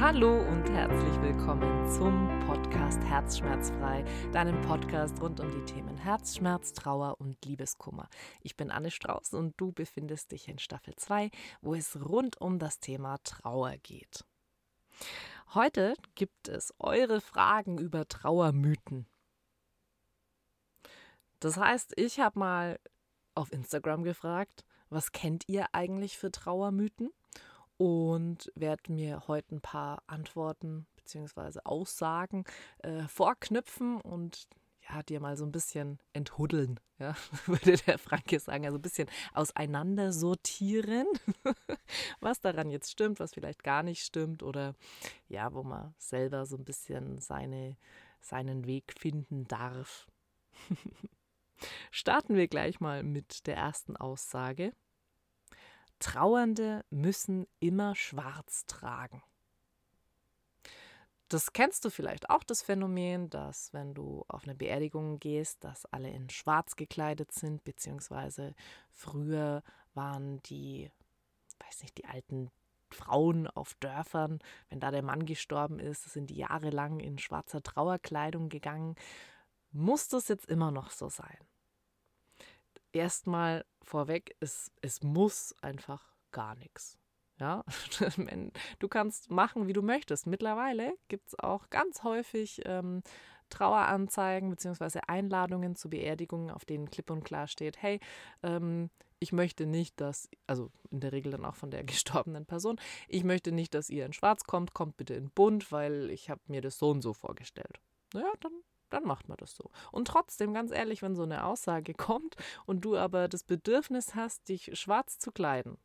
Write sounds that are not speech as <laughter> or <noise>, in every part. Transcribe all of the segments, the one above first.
Hallo und herzlich willkommen zum Podcast Herzschmerzfrei, deinem Podcast rund um die Themen Herzschmerz, Trauer und Liebeskummer. Ich bin Anne Strauß und du befindest dich in Staffel 2, wo es rund um das Thema Trauer geht. Heute gibt es eure Fragen über Trauermythen. Das heißt, ich habe mal auf Instagram gefragt, was kennt ihr eigentlich für Trauermythen? Und werde mir heute ein paar Antworten bzw. Aussagen äh, vorknüpfen und ja, dir mal so ein bisschen enthuddeln, ja, <laughs> würde der Franke sagen, also ein bisschen auseinander sortieren, <laughs> was daran jetzt stimmt, was vielleicht gar nicht stimmt oder ja, wo man selber so ein bisschen seine, seinen Weg finden darf. <laughs> Starten wir gleich mal mit der ersten Aussage. Trauernde müssen immer schwarz tragen. Das kennst du vielleicht auch, das Phänomen, dass wenn du auf eine Beerdigung gehst, dass alle in schwarz gekleidet sind, beziehungsweise früher waren die, weiß nicht, die alten Frauen auf Dörfern, wenn da der Mann gestorben ist, sind die jahrelang in schwarzer Trauerkleidung gegangen. Muss das jetzt immer noch so sein? Erstmal vorweg, es, es muss einfach gar nichts. Ja, <laughs> du kannst machen, wie du möchtest. Mittlerweile gibt es auch ganz häufig ähm, Traueranzeigen bzw. Einladungen zu Beerdigungen, auf denen klipp und klar steht, hey, ähm, ich möchte nicht, dass, also in der Regel dann auch von der <laughs> gestorbenen Person, ich möchte nicht, dass ihr in Schwarz kommt, kommt bitte in Bunt, weil ich habe mir das so und so vorgestellt. Naja, dann dann macht man das so. Und trotzdem, ganz ehrlich, wenn so eine Aussage <laughs> kommt und du aber das Bedürfnis hast, dich schwarz zu kleiden,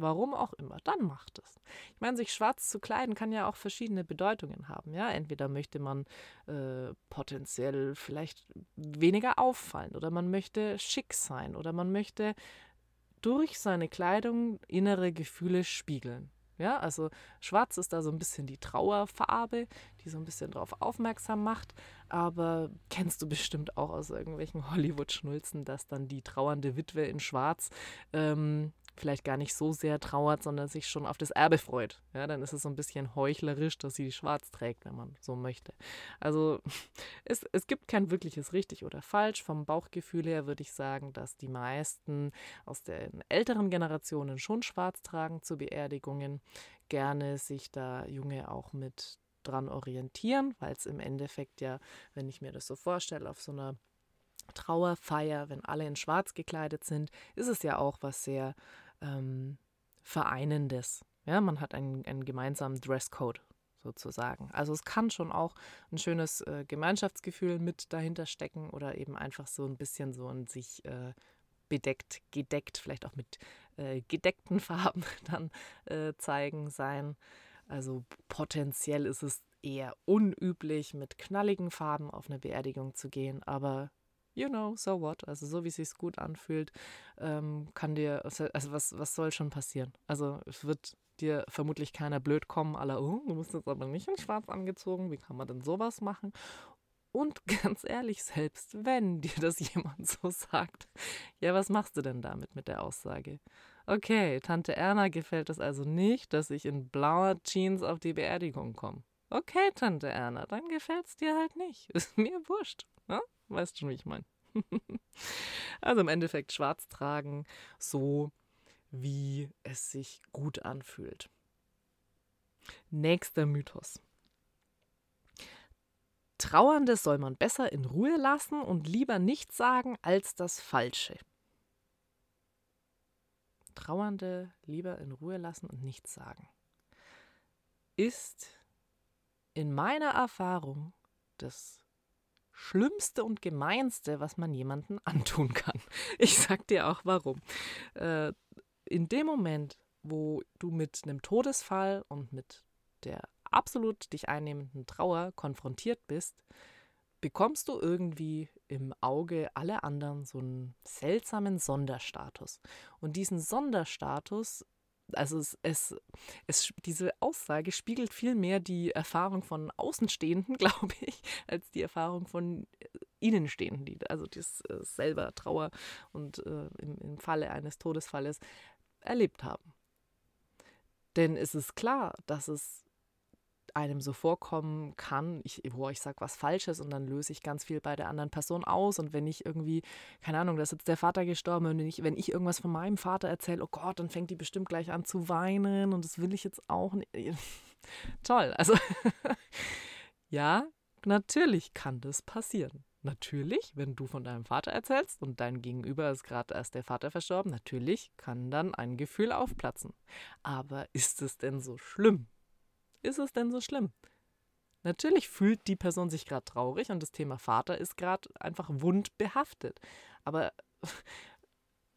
warum auch immer, dann macht es. Ich meine, sich schwarz zu kleiden kann ja auch verschiedene Bedeutungen haben. Ja, entweder möchte man äh, potenziell vielleicht weniger auffallen oder man möchte schick sein oder man möchte durch seine Kleidung innere Gefühle spiegeln. Ja, also schwarz ist da so ein bisschen die Trauerfarbe, die so ein bisschen darauf aufmerksam macht. Aber kennst du bestimmt auch aus irgendwelchen <laughs> Hollywood-Schnulzen, dass dann die trauernde Witwe in schwarz ähm, vielleicht gar nicht so sehr trauert, sondern sich schon auf das Erbe freut. Ja, dann ist es so ein bisschen heuchlerisch, dass sie schwarz trägt, wenn man so möchte. Also <laughs> es, es gibt kein wirkliches richtig oder falsch. Vom Bauchgefühl her würde ich sagen, dass die meisten aus den älteren Generationen schon schwarz tragen zu Beerdigungen, gerne sich da Junge auch mit dran orientieren, weil es im Endeffekt ja, wenn ich mir das so vorstelle, auf so einer Trauerfeier, wenn alle in Schwarz gekleidet sind, ist es ja auch was sehr ähm, Vereinendes. Ja, man hat einen, einen gemeinsamen Dresscode sozusagen. Also es kann schon auch ein schönes äh, Gemeinschaftsgefühl mit dahinter stecken oder eben einfach so ein bisschen so ein sich äh, bedeckt, gedeckt, vielleicht auch mit äh, gedeckten <laughs> Farben dann äh, zeigen sein. Also potenziell ist es eher unüblich, mit knalligen Farben auf eine Beerdigung zu gehen, aber you know, so what. Also so wie es sich gut anfühlt, ähm, kann dir, also was, was soll schon passieren? Also es wird dir vermutlich keiner blöd kommen, aller, oh, du bist jetzt aber nicht in schwarz angezogen, wie kann man denn sowas machen? Und <laughs> ganz ehrlich, selbst wenn dir das <laughs> jemand so sagt, ja, was machst du denn damit mit der Aussage? Okay, Tante Erna gefällt es also nicht, dass ich in blauer Jeans auf die Beerdigung komme. Okay, Tante Erna, dann gefällt es dir halt nicht. <laughs> Ist mir wurscht. Ne? Weißt schon, wie ich meine. <laughs> also im Endeffekt schwarz tragen, so wie es sich gut anfühlt. Nächster Mythos. Trauernde soll man besser in Ruhe lassen und lieber nichts sagen als das Falsche. Trauernde lieber in Ruhe lassen und nichts sagen. Ist in meiner Erfahrung das Schlimmste und Gemeinste, was man jemandem <laughs> antun kann. Ich sag dir auch warum. Äh, in dem Moment, wo du mit einem Todesfall und mit der absolut dich einnehmenden Trauer konfrontiert bist, bekommst du irgendwie im Auge aller anderen so einen seltsamen Sonderstatus. Und diesen Sonderstatus also es, es, es, diese Aussage spiegelt viel mehr die Erfahrung von Außenstehenden, <laughs> glaube ich, als die Erfahrung von äh, Innenstehenden, die also das äh, selber Trauer und äh, im, im Falle eines Todesfalles erlebt haben. Denn es ist klar, dass es einem so vorkommen kann, ich, boah, ich sag was Falsches und dann löse ich ganz viel bei der anderen Person aus. Und wenn ich irgendwie, keine Ahnung, da ist jetzt der Vater gestorben wenn ich, wenn ich irgendwas von meinem Vater erzähle, oh Gott, dann fängt die bestimmt gleich an zu weinen und das will ich jetzt auch nicht. <laughs> Toll. Also <laughs> ja, natürlich kann das passieren. Natürlich, wenn du von deinem Vater erzählst und dein Gegenüber ist gerade erst der Vater verstorben, natürlich kann dann ein Gefühl aufplatzen. Aber ist es denn so schlimm? Ist es denn so schlimm? Natürlich fühlt die Person sich gerade traurig und das Thema Vater ist gerade einfach wundbehaftet. Aber <laughs>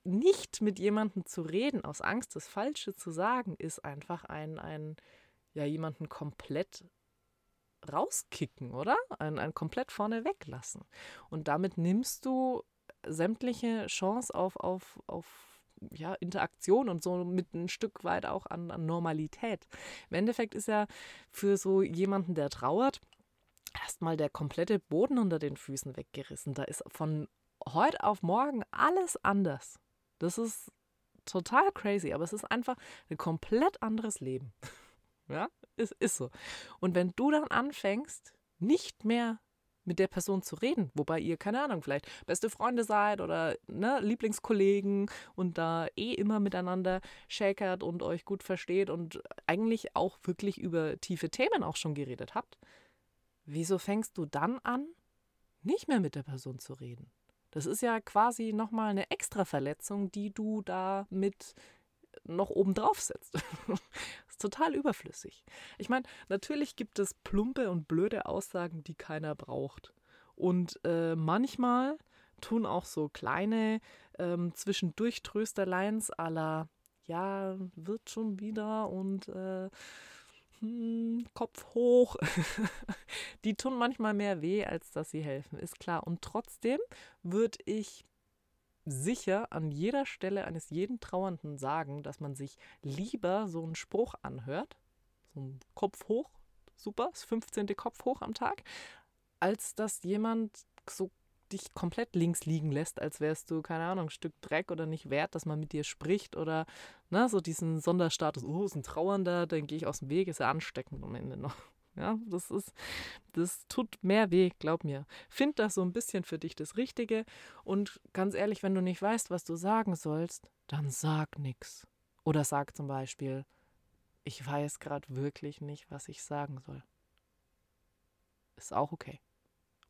nicht mit jemandem zu reden, aus Angst, das Falsche zu sagen, ist einfach ein, ein ja, jemanden komplett rauskicken, oder? Ein, ein komplett vorne weglassen. Und damit nimmst du sämtliche Chance auf, auf, auf ja, Interaktion und so mit ein Stück weit auch an, an Normalität. Im Endeffekt ist ja für so jemanden, der trauert, erstmal der komplette Boden unter den Füßen weggerissen. Da ist von heute auf morgen alles anders. Das ist total crazy, aber es ist einfach ein komplett anderes Leben. <laughs> ja, ist, ist so. Und wenn du dann anfängst, nicht mehr mit der Person zu reden, wobei ihr, keine Ahnung, vielleicht beste Freunde seid oder ne, Lieblingskollegen und da eh immer miteinander shakert und euch gut versteht und eigentlich auch wirklich über tiefe Themen auch schon geredet habt, wieso fängst du dann an, nicht mehr mit der Person zu reden? Das ist ja quasi nochmal eine extra Verletzung, die du da mit noch obendrauf setzt. das <laughs> ist total überflüssig. Ich meine, natürlich gibt es plumpe und blöde Aussagen, die keiner braucht. Und äh, manchmal tun auch so kleine ähm, zwischendurch Trösterleins la, ja, wird schon wieder und äh, hm, Kopf hoch. <laughs> die tun manchmal mehr weh, als dass sie helfen, ist klar. Und trotzdem würde ich sicher an jeder Stelle eines jeden Trauernden sagen, dass man sich lieber so einen Spruch anhört, so ein Kopf hoch, super, das 15. Kopf hoch am Tag, als dass jemand so dich komplett links liegen lässt, als wärst du, keine Ahnung, ein Stück Dreck oder nicht wert, dass man mit dir spricht oder ne, so diesen Sonderstatus, oh, ist ein Trauernder, dann gehe ich aus dem Weg, ist ja ansteckend am Ende noch. Ja, das ist, das tut mehr weh, glaub mir. Find das so ein bisschen für dich das Richtige und ganz ehrlich, wenn du nicht weißt, was du sagen sollst, dann sag nix. Oder sag zum Beispiel, ich weiß gerade wirklich nicht, was ich sagen soll. Ist auch okay.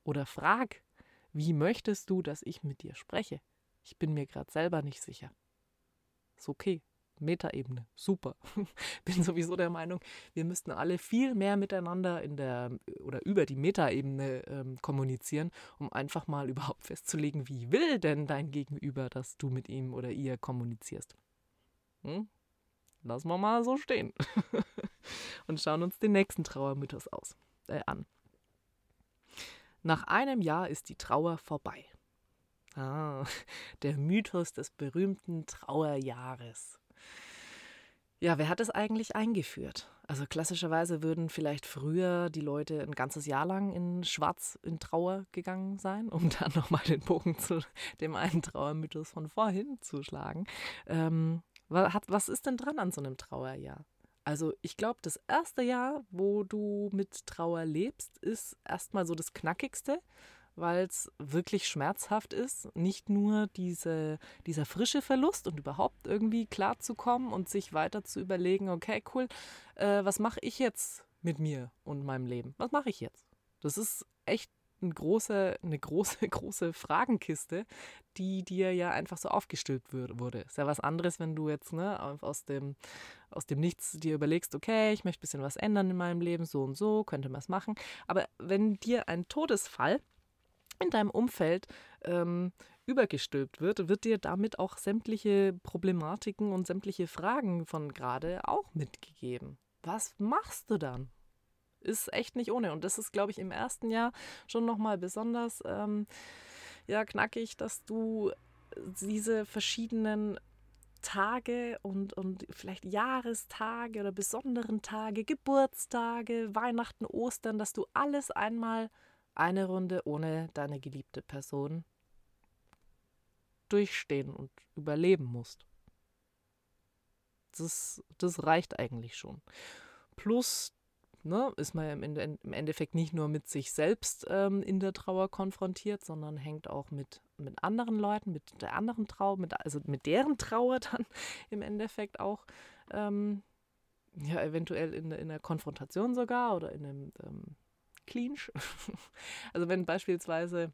Oder frag, wie möchtest du, dass ich mit dir spreche? Ich bin mir gerade selber nicht sicher. Ist okay. Metaebene. Super. <laughs> Bin sowieso der Meinung, wir müssten alle viel mehr miteinander in der oder über die Metaebene ähm, kommunizieren, um einfach mal überhaupt festzulegen, wie will denn dein Gegenüber, dass du mit ihm oder ihr kommunizierst. Hm? Lassen wir mal so stehen. <laughs> Und schauen uns den nächsten Trauermythos aus, äh, an. Nach einem Jahr ist die Trauer vorbei. Ah, <laughs> der Mythos des berühmten Trauerjahres. Ja, wer hat es eigentlich eingeführt? Also klassischerweise würden vielleicht früher die Leute ein ganzes Jahr lang in Schwarz in Trauer gegangen sein, um <laughs> dann nochmal den Bogen zu dem einen Trauermythos von vorhin zu schlagen. Ähm, was ist denn dran an so einem Trauerjahr? Also ich glaube, das erste Jahr, wo du mit Trauer lebst, ist erstmal so das Knackigste weil es wirklich schmerzhaft ist, nicht nur diese, dieser frische Verlust und überhaupt irgendwie klarzukommen und sich weiter zu überlegen, okay, cool, äh, was mache ich jetzt mit mir und meinem Leben? Was mache ich jetzt? Das ist echt eine große, eine große, <laughs> große Fragenkiste, die dir ja einfach so aufgestülpt wurde. Ist ja was anderes, wenn du jetzt ne, aus, dem, aus dem Nichts dir überlegst, okay, ich möchte ein bisschen was ändern in meinem Leben, so und so, könnte man es machen. Aber wenn dir ein Todesfall in deinem Umfeld ähm, übergestülpt wird, wird dir damit auch sämtliche Problematiken und sämtliche Fragen von gerade auch mitgegeben. Was machst du dann? Ist echt nicht ohne. Und das ist, glaube ich, im ersten Jahr schon nochmal besonders ähm, ja, knackig, dass du diese verschiedenen Tage und, und vielleicht Jahrestage oder besonderen Tage, Geburtstage, Weihnachten, Ostern, dass du alles einmal eine Runde ohne deine geliebte Person durchstehen und überleben musst. Das, das reicht eigentlich schon. Plus ne, ist man im Endeffekt nicht nur mit sich selbst ähm, in der Trauer konfrontiert, sondern hängt auch mit, mit anderen Leuten, mit der anderen Trauer, mit, also mit deren Trauer <laughs> dann im Endeffekt auch ähm, ja, eventuell in, in der Konfrontation sogar oder in einem ähm, Clinch. <laughs> also wenn beispielsweise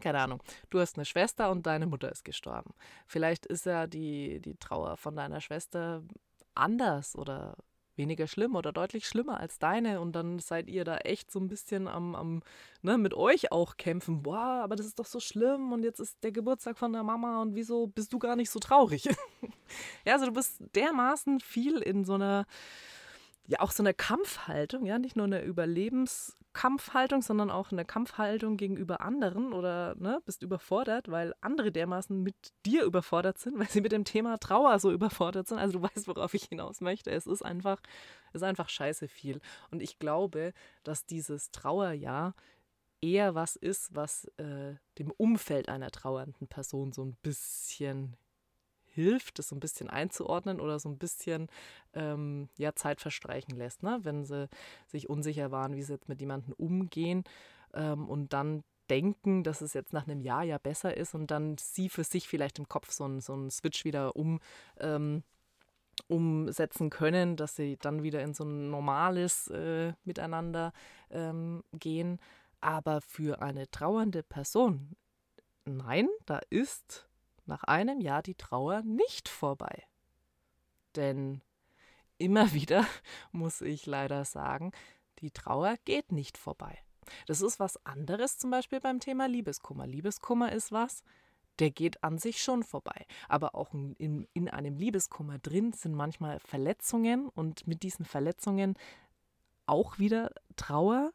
keine Ahnung, du hast eine Schwester und deine Mutter ist gestorben. Vielleicht ist ja die, die Trauer von deiner Schwester anders oder weniger schlimm oder deutlich schlimmer als deine und dann seid ihr da echt so ein bisschen am, am ne, mit euch auch kämpfen. Boah, aber das ist doch so schlimm und jetzt ist der Geburtstag von der Mama und wieso bist du gar nicht so traurig? <laughs> ja, also du bist dermaßen viel in so einer ja auch so eine Kampfhaltung, ja, nicht nur eine Überlebenskampfhaltung, sondern auch eine Kampfhaltung gegenüber anderen oder ne, bist überfordert, weil andere dermaßen mit dir überfordert sind, <laughs> weil sie mit dem Thema Trauer so überfordert sind. Also du weißt, worauf ich hinaus möchte. Es ist einfach, ist einfach scheiße viel. Und ich glaube, dass dieses Trauerjahr eher was ist, was äh, dem Umfeld einer trauernden Person so ein bisschen hilft, das so ein bisschen einzuordnen oder so ein bisschen ähm, ja, Zeit verstreichen lässt, ne? wenn sie sich unsicher waren, wie sie jetzt mit jemandem umgehen ähm, und dann denken, dass es jetzt nach einem Jahr ja besser ist und dann sie für sich vielleicht im Kopf so einen so Switch wieder um, ähm, umsetzen können, dass sie dann wieder in so ein normales äh, Miteinander ähm, gehen. Aber für eine trauernde Person, nein, da ist nach einem Jahr die Trauer nicht vorbei. Denn immer <laughs> wieder muss ich leider sagen, die Trauer geht nicht vorbei. Das ist was anderes zum Beispiel beim Thema Liebeskummer. Liebeskummer ist was, der geht an sich schon vorbei. Aber auch in, in einem Liebeskummer drin sind manchmal Verletzungen und mit diesen Verletzungen auch wieder Trauer,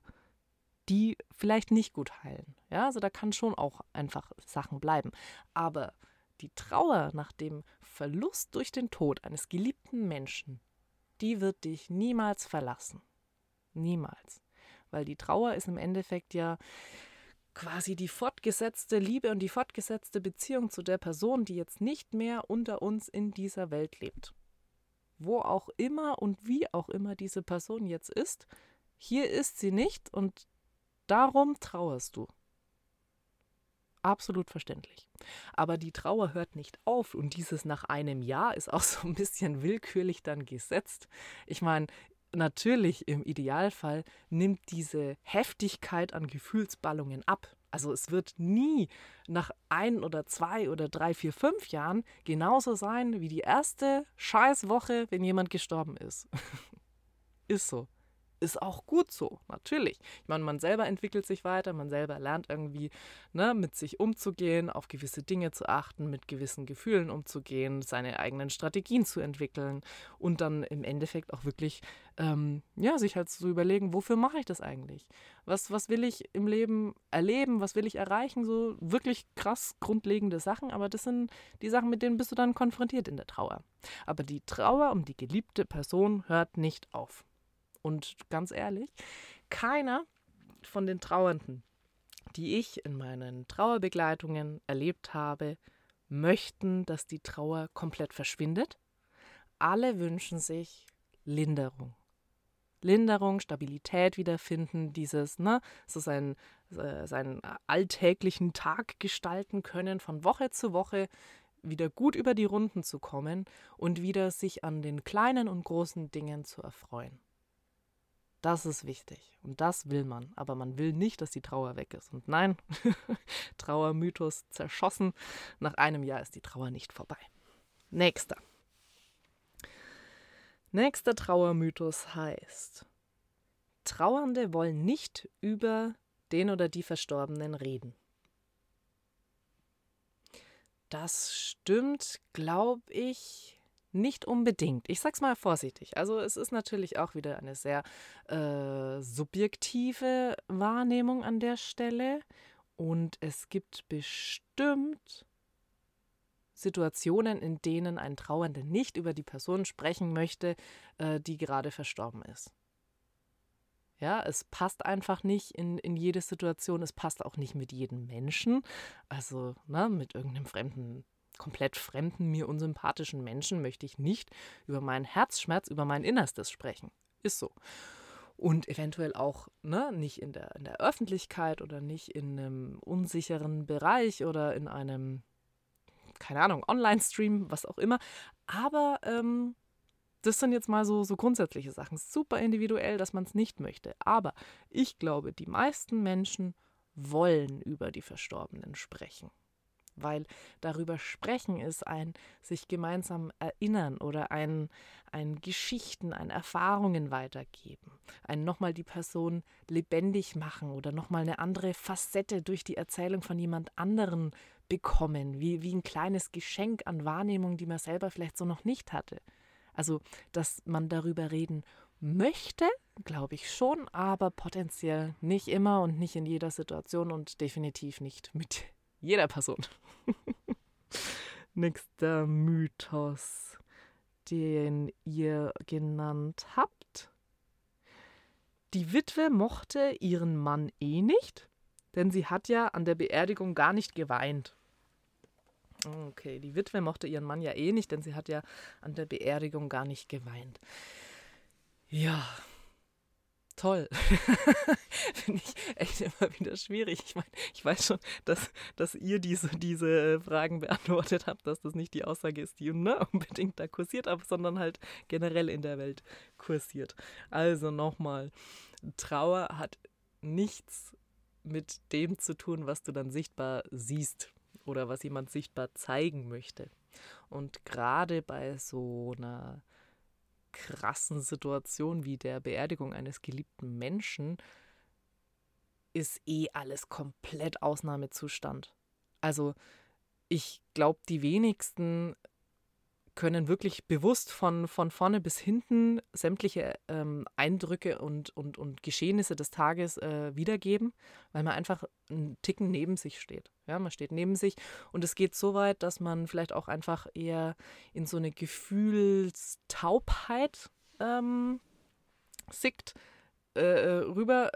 die vielleicht nicht gut heilen. Ja, also da kann schon auch einfach Sachen bleiben. Aber die Trauer nach dem Verlust durch den Tod eines geliebten Menschen, die wird dich niemals verlassen. Niemals. Weil die Trauer ist im Endeffekt ja quasi die fortgesetzte Liebe und die fortgesetzte Beziehung zu der Person, die jetzt nicht mehr unter uns in dieser Welt lebt. Wo auch immer und wie auch immer diese Person jetzt ist, hier ist sie nicht und darum trauerst du absolut verständlich. Aber die Trauer hört nicht auf und dieses nach einem Jahr ist auch <laughs> so ein bisschen willkürlich dann gesetzt. Ich meine, natürlich im Idealfall nimmt diese Heftigkeit an Gefühlsballungen ab. Also es wird nie nach ein oder zwei oder drei, vier, fünf Jahren genauso sein wie die erste Scheißwoche, wenn jemand gestorben ist. <laughs> ist so ist auch gut so, natürlich. Ich meine, man selber entwickelt sich weiter, man selber lernt irgendwie ne, mit sich umzugehen, auf gewisse Dinge zu achten, mit gewissen Gefühlen umzugehen, seine eigenen Strategien zu entwickeln und dann im Endeffekt auch wirklich, ähm, ja, sich halt zu überlegen, wofür mache ich das eigentlich? Was, was will ich im Leben erleben? Was will ich erreichen? So wirklich krass grundlegende Sachen, aber das sind die Sachen, mit denen bist du dann konfrontiert in der Trauer. Aber die Trauer um die geliebte Person hört nicht auf. Und ganz ehrlich, keiner von den Trauernden, die ich in meinen Trauerbegleitungen erlebt habe, möchten, dass die Trauer komplett verschwindet. Alle wünschen sich Linderung. Linderung, Stabilität wiederfinden, dieses, ne, so sein, äh, seinen alltäglichen Tag gestalten können, von Woche zu Woche wieder gut über die Runden zu kommen und wieder sich an den kleinen und großen Dingen zu erfreuen. Das ist wichtig und das will man, aber man will nicht, dass die Trauer weg ist. Und nein, <laughs> Trauermythos zerschossen. Nach einem Jahr ist die Trauer nicht vorbei. Nächster. Nächster Trauermythos heißt, Trauernde wollen nicht über den oder die Verstorbenen reden. Das stimmt, glaube ich, nicht unbedingt. Ich sag's mal vorsichtig. Also es ist natürlich auch wieder eine sehr äh, subjektive Wahrnehmung an der Stelle. Und es gibt bestimmt Situationen, in denen ein Trauernder nicht über die Person sprechen möchte, äh, die gerade verstorben ist. Ja, es passt einfach nicht in, in jede Situation, es passt auch nicht mit jedem Menschen. Also, ne, mit irgendeinem fremden komplett fremden, mir unsympathischen Menschen möchte ich nicht über meinen Herzschmerz, über mein Innerstes sprechen. Ist so. und eventuell auch ne, nicht in der, in der Öffentlichkeit oder nicht in einem unsicheren Bereich oder in einem, keine Ahnung, Online-Stream, was auch immer. Aber ähm, das sind jetzt mal so, so grundsätzliche Sachen. Super individuell, dass man es nicht möchte. Aber ich glaube, die meisten Menschen wollen über die Verstorbenen sprechen weil darüber sprechen ist ein sich gemeinsam erinnern oder ein, ein Geschichten, ein Erfahrungen weitergeben, ein nochmal die Person lebendig machen oder nochmal eine andere Facette durch die Erzählung von jemand anderen bekommen, wie, wie ein kleines Geschenk an Wahrnehmung, die man selber vielleicht so noch nicht hatte. Also, dass man darüber reden möchte, glaube ich schon, aber potenziell nicht immer und nicht in jeder Situation und definitiv nicht mit jeder Person. <laughs> Nächster Mythos, den ihr genannt habt. Die Witwe mochte ihren Mann eh nicht, denn sie hat ja an der Beerdigung gar nicht geweint. Okay, die Witwe mochte ihren Mann ja eh nicht, denn sie hat ja an der Beerdigung gar nicht geweint. Ja, toll. <laughs> Finde ich echt immer wieder schwierig. Ich meine, ich weiß schon, dass, dass ihr diese, diese Fragen beantwortet habt, dass das nicht die Aussage ist, die ne, unbedingt da kursiert, aber, sondern halt generell in der Welt kursiert. Also nochmal, Trauer hat nichts mit dem zu tun, was du dann sichtbar siehst oder was jemand sichtbar zeigen möchte. Und gerade bei so einer krassen Situation wie der Beerdigung eines geliebten Menschen ist eh alles komplett Ausnahmezustand. Also ich glaube, die wenigsten können wirklich bewusst von, von vorne bis hinten sämtliche ähm, Eindrücke und, und, und Geschehnisse des Tages äh, wiedergeben, weil man einfach einen Ticken neben sich steht. Ja, man steht neben sich und es geht so weit, dass man vielleicht auch einfach eher in so eine Gefühlstaubheit ähm, sickt, äh, äh rüber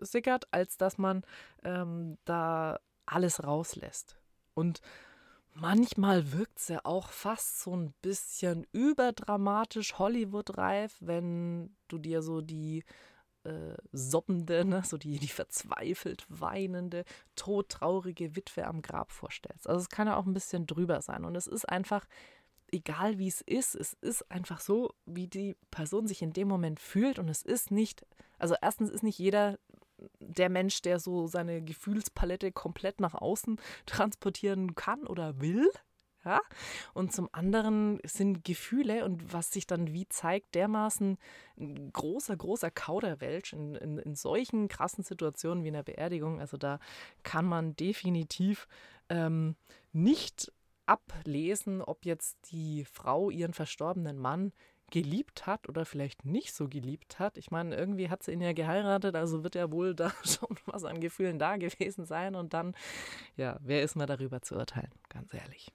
sickert, als dass man ähm, da alles rauslässt. Und Manchmal wirkt es ja auch fast so ein bisschen überdramatisch Hollywood-reif, wenn du dir so die äh, soppende, ne, so die, die verzweifelt weinende, todtraurige Witwe am Grab vorstellst. Also es kann ja auch ein bisschen drüber sein. Und es ist einfach, egal wie es ist, es ist einfach so, wie die Person sich in dem Moment fühlt. Und es ist nicht, also erstens ist nicht jeder der Mensch, der so seine Gefühlspalette komplett nach außen <laughs> transportieren kann oder will. Ja? Und zum anderen sind Gefühle und was sich dann wie zeigt, dermaßen ein großer, großer Kauderwelsch in, in, in solchen krassen Situationen wie in der Beerdigung. Also da kann man definitiv ähm, nicht ablesen, ob jetzt die Frau ihren verstorbenen Mann geliebt hat oder vielleicht nicht so geliebt hat. Ich meine, irgendwie hat sie ihn ja geheiratet, also wird ja wohl da <laughs> schon was an Gefühlen da gewesen sein. Und dann, ja, wer ist mal darüber zu urteilen, ganz ehrlich.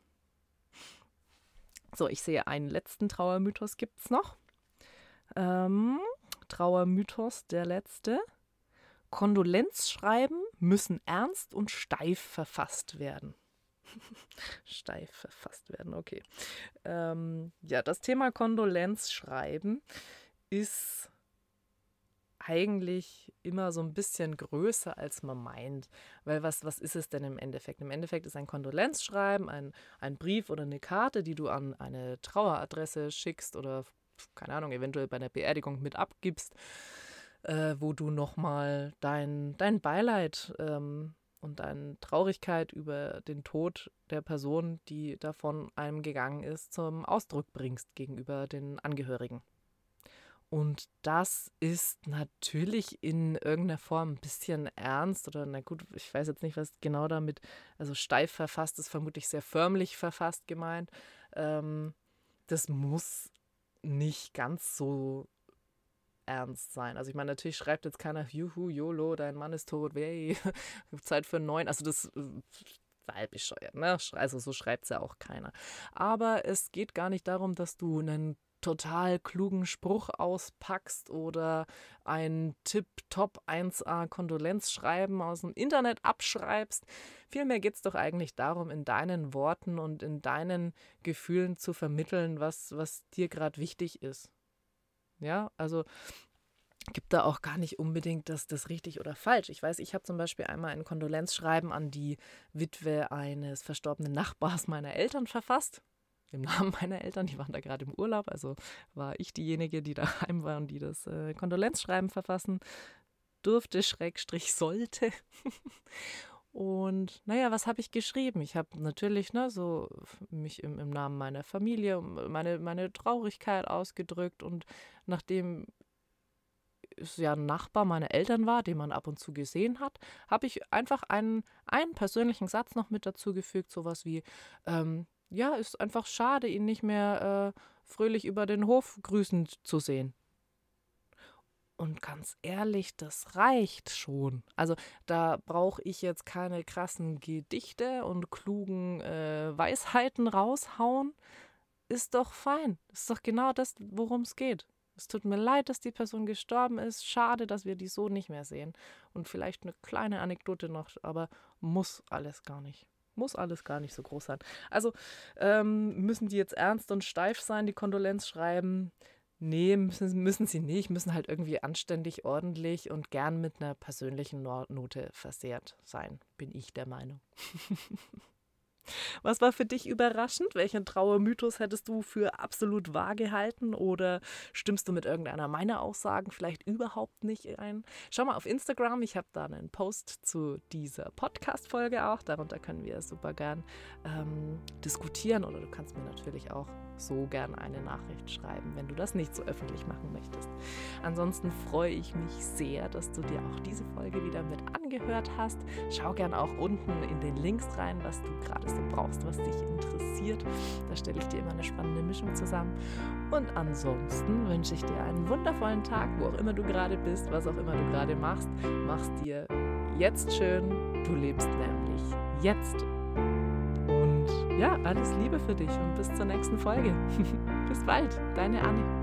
So, ich sehe, einen letzten Trauermythos gibt es noch. Ähm, Trauermythos, der letzte. Kondolenzschreiben müssen ernst und steif verfasst werden. <laughs> Steif verfasst werden, okay. Ähm, ja, das Thema Kondolenzschreiben ist eigentlich immer so ein bisschen größer, als man meint. Weil was, was ist es denn im Endeffekt? Im Endeffekt ist ein Kondolenzschreiben, ein, ein Brief oder eine Karte, die du an eine Traueradresse schickst oder, keine Ahnung, eventuell bei einer Beerdigung mit abgibst, äh, wo du nochmal dein, dein Beileid ähm, und deine Traurigkeit über den Tod der Person, die davon einem gegangen ist, zum Ausdruck bringst gegenüber den Angehörigen. Und das ist natürlich in irgendeiner Form ein bisschen ernst oder na gut, ich weiß jetzt nicht, was genau damit, also steif verfasst ist vermutlich sehr förmlich verfasst gemeint. Ähm, das muss nicht ganz so ernst sein. Also ich meine, natürlich schreibt jetzt keiner, juhu, YOLO, dein Mann ist tot, wey, <laughs> Zeit für einen neuen. Also das sei äh, bescheuert, ne? Also so schreibt es ja auch keiner. Aber es geht gar nicht darum, dass du einen total klugen Spruch auspackst oder ein Tipp-Top 1A Kondolenzschreiben aus dem Internet abschreibst. Vielmehr geht es doch eigentlich darum, in deinen Worten und in deinen Gefühlen zu vermitteln, was, was dir gerade wichtig ist. Ja, also gibt da auch gar nicht unbedingt das, das richtig oder falsch. Ich weiß, ich habe zum Beispiel einmal ein Kondolenzschreiben an die Witwe eines verstorbenen Nachbars meiner Eltern verfasst. Im Namen meiner Eltern, die waren da gerade im Urlaub, also war ich diejenige, die <laughs> daheim war und die das äh, Kondolenzschreiben verfassen durfte, Schrägstrich sollte. <laughs> Und naja, was habe ich geschrieben? Ich habe natürlich ne, so mich im, im, Namen meiner Familie, meine, meine Traurigkeit ausgedrückt. Und nachdem es ja ein Nachbar meiner Eltern war, den man ab und zu gesehen hat, habe ich einfach einen, einen persönlichen Satz noch mit dazu gefügt, sowas wie, ähm, ja, ist einfach schade, ihn nicht mehr äh, fröhlich über den Hof grüßend zu sehen. Und ganz ehrlich, das reicht schon. Also da brauche ich jetzt keine krassen Gedichte und klugen äh, Weisheiten raushauen. Ist doch fein. Ist doch genau das, worum es geht. Es tut mir leid, dass die Person gestorben ist. Schade, dass wir die so nicht mehr sehen. Und vielleicht eine kleine Anekdote noch, aber muss alles gar nicht. Muss alles gar nicht so groß sein. Also ähm, müssen die jetzt ernst und steif sein, die Kondolenz schreiben? Nee, müssen, müssen sie nicht. Müssen halt irgendwie anständig, ordentlich und gern mit einer persönlichen Note versehrt sein, bin ich der Meinung. <laughs> Was war für dich überraschend? Welchen Trauermythos hättest du für absolut wahr gehalten oder stimmst du mit irgendeiner meiner Aussagen vielleicht überhaupt nicht ein? Schau mal auf Instagram, ich habe da einen Post zu dieser Podcast-Folge auch. Darunter können wir super gern ähm, diskutieren oder du kannst mir natürlich auch so gern eine Nachricht schreiben, wenn du das nicht so öffentlich machen möchtest. Ansonsten freue ich mich sehr, dass du dir auch diese Folge wieder mit angehört hast. Schau gern auch unten in den Links rein, was du gerade so brauchst, was dich interessiert. Da stelle ich dir immer eine spannende Mischung zusammen. Und ansonsten wünsche ich dir einen wundervollen Tag, wo auch immer du gerade bist, was auch immer du gerade machst. Mach's dir jetzt schön. Du lebst nämlich jetzt ja, alles Liebe für dich und bis zur nächsten Folge. <laughs> bis bald, deine Anne.